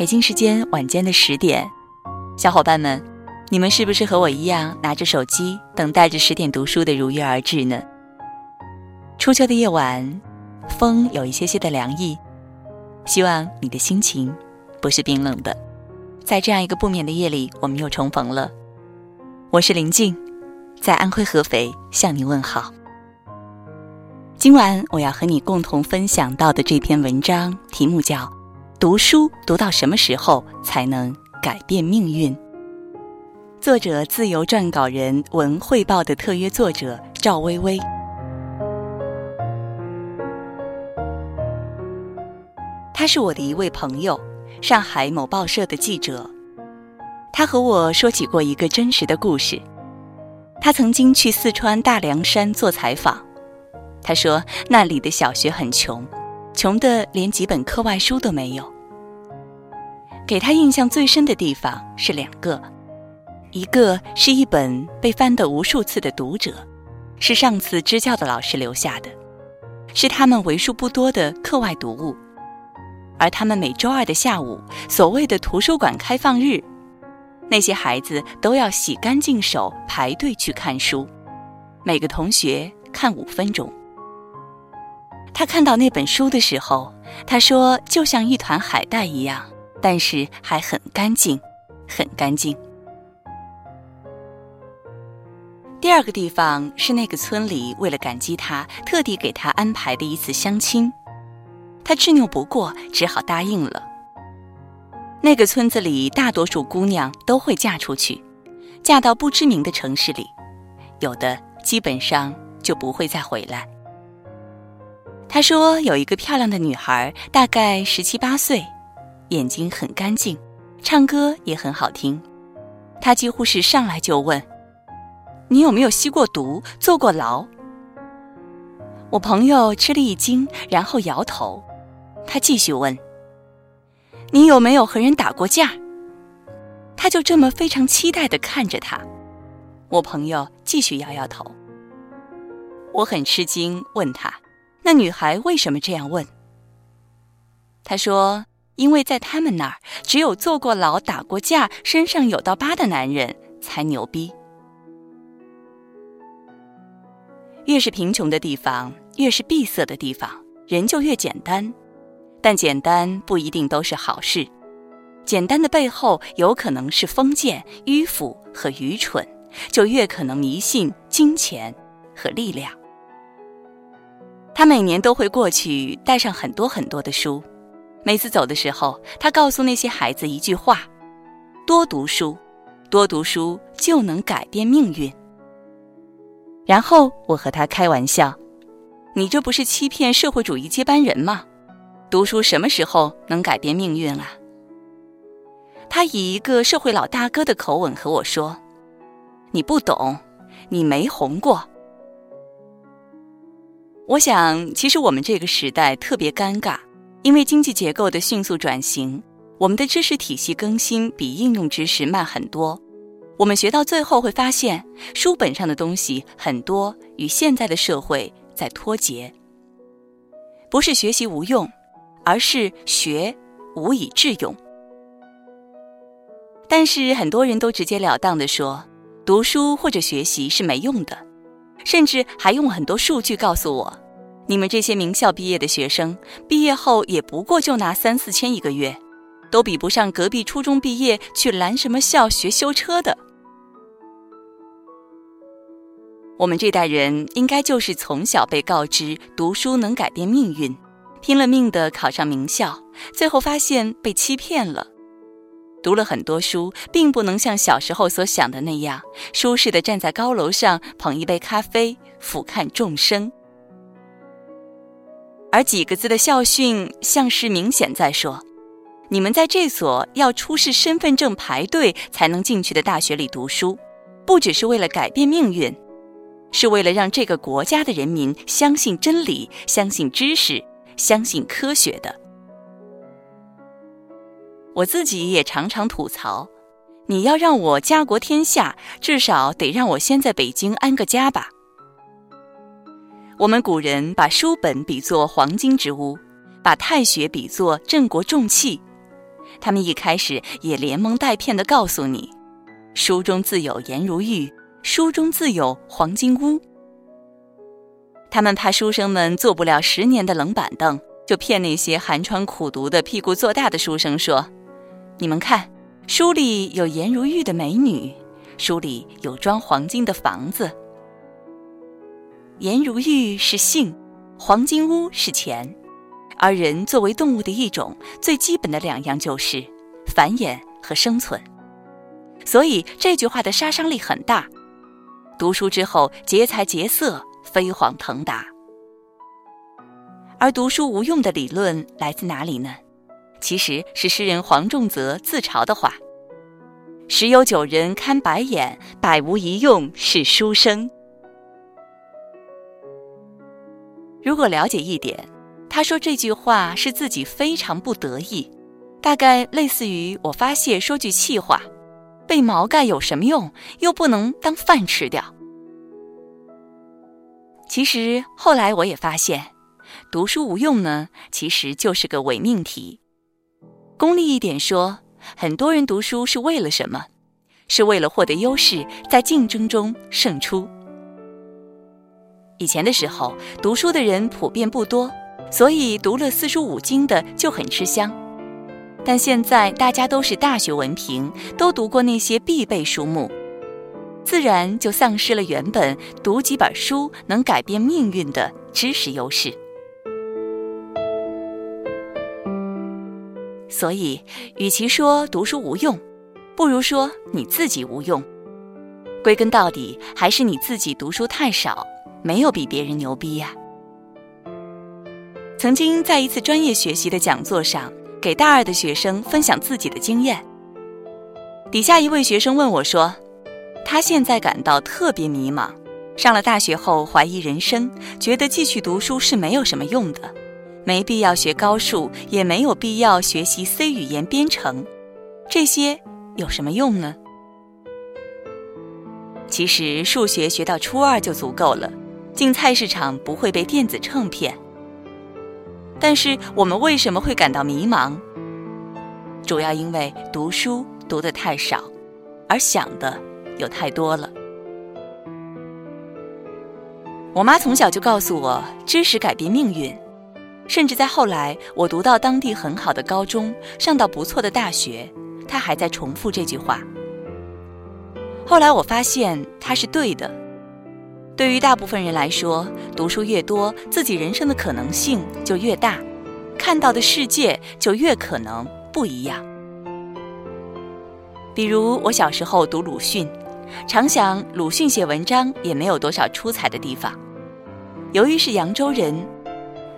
北京时间晚间的十点，小伙伴们，你们是不是和我一样拿着手机等待着十点读书的如约而至呢？初秋的夜晚，风有一些些的凉意，希望你的心情不是冰冷的。在这样一个不眠的夜里，我们又重逢了。我是林静，在安徽合肥向你问好。今晚我要和你共同分享到的这篇文章，题目叫《读书读到什么时候才能改变命运》。作者：自由撰稿人、文汇报的特约作者赵薇薇。他是我的一位朋友，上海某报社的记者。他和我说起过一个真实的故事。他曾经去四川大凉山做采访。他说：“那里的小学很穷，穷的连几本课外书都没有。”给他印象最深的地方是两个，一个是一本被翻得无数次的《读者》，是上次支教的老师留下的，是他们为数不多的课外读物。而他们每周二的下午，所谓的图书馆开放日，那些孩子都要洗干净手排队去看书，每个同学看五分钟。他看到那本书的时候，他说：“就像一团海带一样，但是还很干净，很干净。”第二个地方是那个村里为了感激他，特地给他安排的一次相亲，他执拗不过，只好答应了。那个村子里大多数姑娘都会嫁出去，嫁到不知名的城市里，有的基本上就不会再回来。他说：“有一个漂亮的女孩，大概十七八岁，眼睛很干净，唱歌也很好听。他几乎是上来就问：‘你有没有吸过毒、坐过牢？’我朋友吃了一惊，然后摇头。他继续问：‘你有没有和人打过架？’他就这么非常期待的看着他。我朋友继续摇摇头。我很吃惊，问他。”那女孩为什么这样问？她说：“因为在他们那儿，只有坐过牢、打过架、身上有道疤的男人才牛逼。越是贫穷的地方，越是闭塞的地方，人就越简单。但简单不一定都是好事，简单的背后有可能是封建、迂腐和愚蠢，就越可能迷信金钱和力量。”他每年都会过去，带上很多很多的书。每次走的时候，他告诉那些孩子一句话：“多读书，多读书就能改变命运。”然后我和他开玩笑：“你这不是欺骗社会主义接班人吗？读书什么时候能改变命运啊？”他以一个社会老大哥的口吻和我说：“你不懂，你没红过。”我想，其实我们这个时代特别尴尬，因为经济结构的迅速转型，我们的知识体系更新比应用知识慢很多。我们学到最后会发现，书本上的东西很多与现在的社会在脱节。不是学习无用，而是学无以致用。但是很多人都直截了当的说，读书或者学习是没用的。甚至还用很多数据告诉我，你们这些名校毕业的学生，毕业后也不过就拿三四千一个月，都比不上隔壁初中毕业去蓝什么校学修车的。我们这代人应该就是从小被告知读书能改变命运，拼了命的考上名校，最后发现被欺骗了。读了很多书，并不能像小时候所想的那样舒适的站在高楼上捧一杯咖啡，俯瞰众生。而几个字的校训，像是明显在说：你们在这所要出示身份证排队才能进去的大学里读书，不只是为了改变命运，是为了让这个国家的人民相信真理、相信知识、相信科学的。我自己也常常吐槽，你要让我家国天下，至少得让我先在北京安个家吧。我们古人把书本比作黄金之屋，把太学比作镇国重器，他们一开始也连蒙带骗地告诉你：“书中自有颜如玉，书中自有黄金屋。”他们怕书生们坐不了十年的冷板凳，就骗那些寒窗苦读的屁股坐大的书生说：“你们看，书里有颜如玉的美女，书里有装黄金的房子。颜如玉是性，黄金屋是钱。”而人作为动物的一种，最基本的两样就是繁衍和生存。所以这句话的杀伤力很大。读书之后劫财劫色，飞黄腾达。而读书无用的理论来自哪里呢？其实是诗人黄仲泽自嘲的话：“十有九人看白眼，百无一用是书生。”如果了解一点。他说这句话是自己非常不得意，大概类似于我发泄说句气话：被毛盖有什么用？又不能当饭吃掉。其实后来我也发现，读书无用呢，其实就是个伪命题。功利一点说，很多人读书是为了什么？是为了获得优势，在竞争中胜出。以前的时候，读书的人普遍不多。所以读了四书五经的就很吃香，但现在大家都是大学文凭，都读过那些必备书目，自然就丧失了原本读几本书能改变命运的知识优势。所以，与其说读书无用，不如说你自己无用。归根到底，还是你自己读书太少，没有比别人牛逼呀。曾经在一次专业学习的讲座上，给大二的学生分享自己的经验。底下一位学生问我说：“他现在感到特别迷茫，上了大学后怀疑人生，觉得继续读书是没有什么用的，没必要学高数，也没有必要学习 C 语言编程，这些有什么用呢？其实数学学到初二就足够了，进菜市场不会被电子秤骗。”但是我们为什么会感到迷茫？主要因为读书读得太少，而想的又太多了。我妈从小就告诉我，知识改变命运，甚至在后来我读到当地很好的高中，上到不错的大学，他还在重复这句话。后来我发现他是对的。对于大部分人来说，读书越多，自己人生的可能性就越大，看到的世界就越可能不一样。比如我小时候读鲁迅，常想鲁迅写文章也没有多少出彩的地方。由于是扬州人，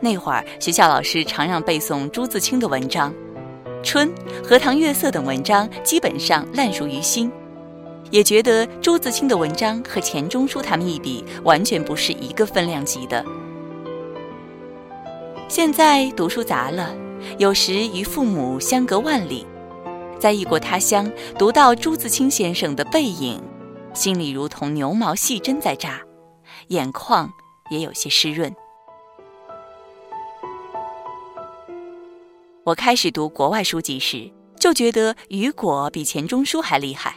那会儿学校老师常让背诵朱自清的文章，《春》《荷塘月色》等文章基本上烂熟于心。也觉得朱自清的文章和钱钟书他们一比，完全不是一个分量级的。现在读书杂了，有时与父母相隔万里，在异国他乡读到朱自清先生的背影，心里如同牛毛细针在扎，眼眶也有些湿润。我开始读国外书籍时，就觉得雨果比钱钟书还厉害。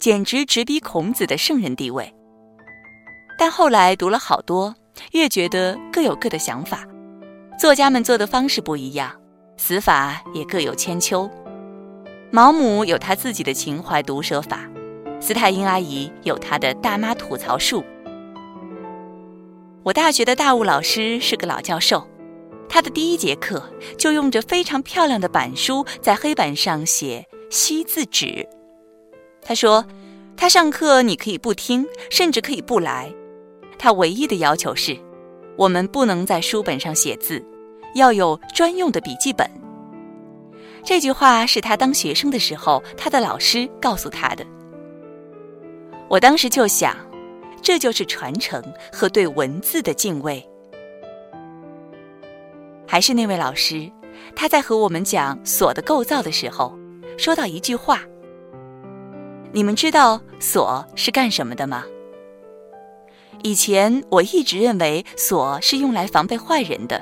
简直直逼孔子的圣人地位。但后来读了好多，越觉得各有各的想法，作家们做的方式不一样，死法也各有千秋。毛姆有他自己的情怀毒舌法，斯泰因阿姨有她的大妈吐槽术。我大学的大物老师是个老教授，他的第一节课就用着非常漂亮的板书在黑板上写“惜字纸”。他说：“他上课你可以不听，甚至可以不来。他唯一的要求是，我们不能在书本上写字，要有专用的笔记本。”这句话是他当学生的时候，他的老师告诉他的。我当时就想，这就是传承和对文字的敬畏。还是那位老师，他在和我们讲锁的构造的时候，说到一句话。你们知道锁是干什么的吗？以前我一直认为锁是用来防备坏人的，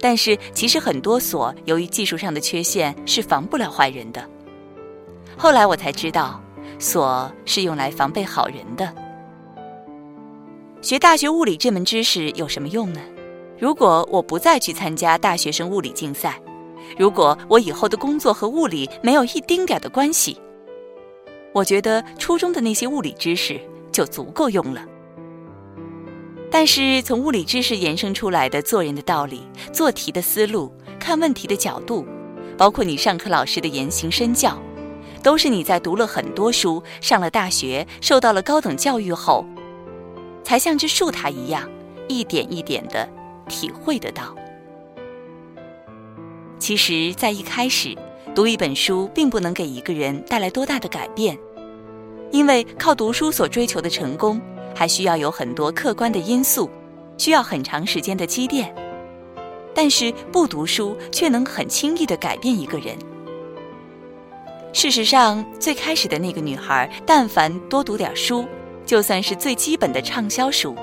但是其实很多锁由于技术上的缺陷是防不了坏人的。后来我才知道，锁是用来防备好人的。学大学物理这门知识有什么用呢？如果我不再去参加大学生物理竞赛，如果我以后的工作和物理没有一丁点的关系，我觉得初中的那些物理知识就足够用了。但是从物理知识延伸出来的做人的道理、做题的思路、看问题的角度，包括你上课老师的言行身教，都是你在读了很多书、上了大学、受到了高等教育后，才像只树塔一样，一点一点的体会得到。其实，在一开始，读一本书并不能给一个人带来多大的改变，因为靠读书所追求的成功。还需要有很多客观的因素，需要很长时间的积淀。但是不读书却能很轻易的改变一个人。事实上，最开始的那个女孩，但凡多读点书，就算是最基本的畅销书，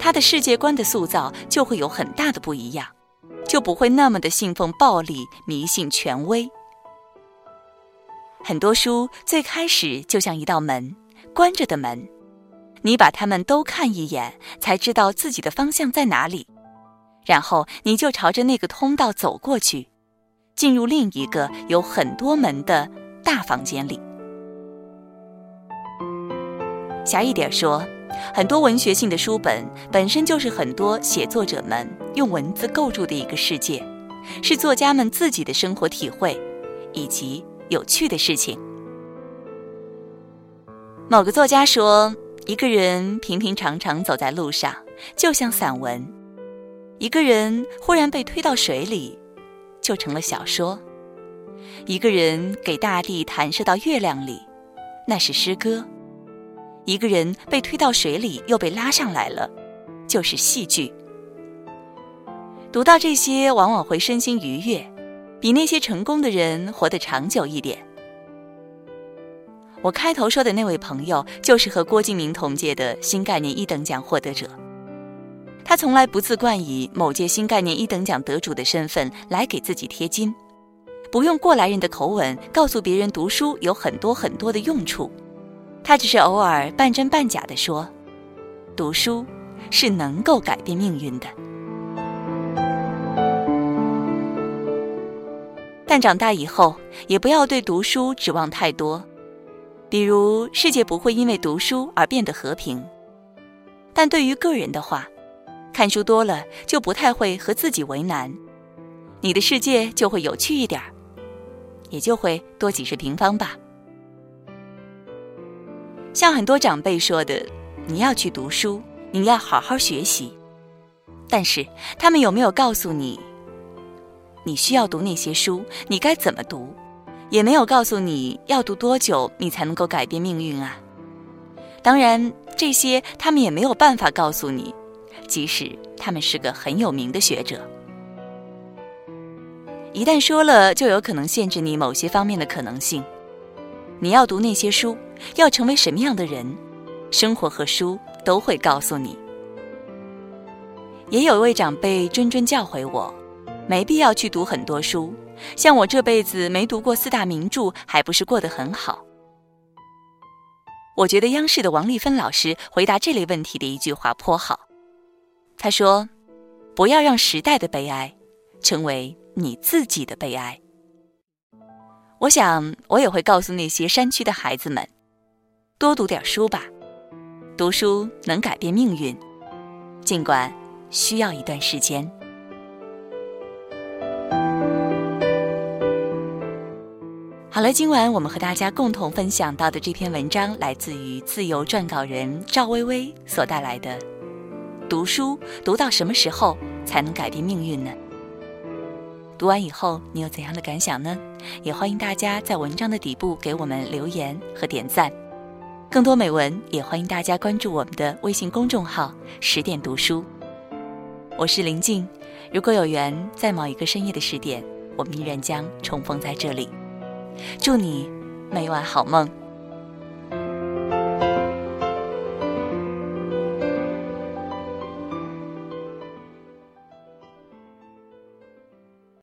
他的世界观的塑造就会有很大的不一样，就不会那么的信奉暴力、迷信权威。很多书最开始就像一道门，关着的门。你把他们都看一眼，才知道自己的方向在哪里，然后你就朝着那个通道走过去，进入另一个有很多门的大房间里。狭义点说，很多文学性的书本本身就是很多写作者们用文字构筑的一个世界，是作家们自己的生活体会以及有趣的事情。某个作家说。一个人平平常常走在路上，就像散文；一个人忽然被推到水里，就成了小说；一个人给大地弹射到月亮里，那是诗歌；一个人被推到水里又被拉上来了，就是戏剧。读到这些，往往会身心愉悦，比那些成功的人活得长久一点。我开头说的那位朋友，就是和郭敬明同届的新概念一等奖获得者。他从来不自冠以某届新概念一等奖得主的身份来给自己贴金，不用过来人的口吻告诉别人读书有很多很多的用处。他只是偶尔半真半假地说：“读书是能够改变命运的。”但长大以后，也不要对读书指望太多。比如，世界不会因为读书而变得和平，但对于个人的话，看书多了就不太会和自己为难，你的世界就会有趣一点儿，也就会多几十平方吧。像很多长辈说的，你要去读书，你要好好学习，但是他们有没有告诉你，你需要读那些书，你该怎么读？也没有告诉你要读多久，你才能够改变命运啊！当然，这些他们也没有办法告诉你，即使他们是个很有名的学者。一旦说了，就有可能限制你某些方面的可能性。你要读那些书，要成为什么样的人，生活和书都会告诉你。也有一位长辈谆谆教诲我，没必要去读很多书。像我这辈子没读过四大名著，还不是过得很好？我觉得央视的王丽芬老师回答这类问题的一句话颇好。他说：“不要让时代的悲哀成为你自己的悲哀。”我想，我也会告诉那些山区的孩子们：多读点书吧，读书能改变命运，尽管需要一段时间。好了，今晚我们和大家共同分享到的这篇文章，来自于自由撰稿人赵薇薇所带来的《读书读到什么时候才能改变命运呢？》读完以后，你有怎样的感想呢？也欢迎大家在文章的底部给我们留言和点赞。更多美文，也欢迎大家关注我们的微信公众号“十点读书”。我是林静，如果有缘，在某一个深夜的十点，我们依然将重逢在这里。祝你每晚好梦。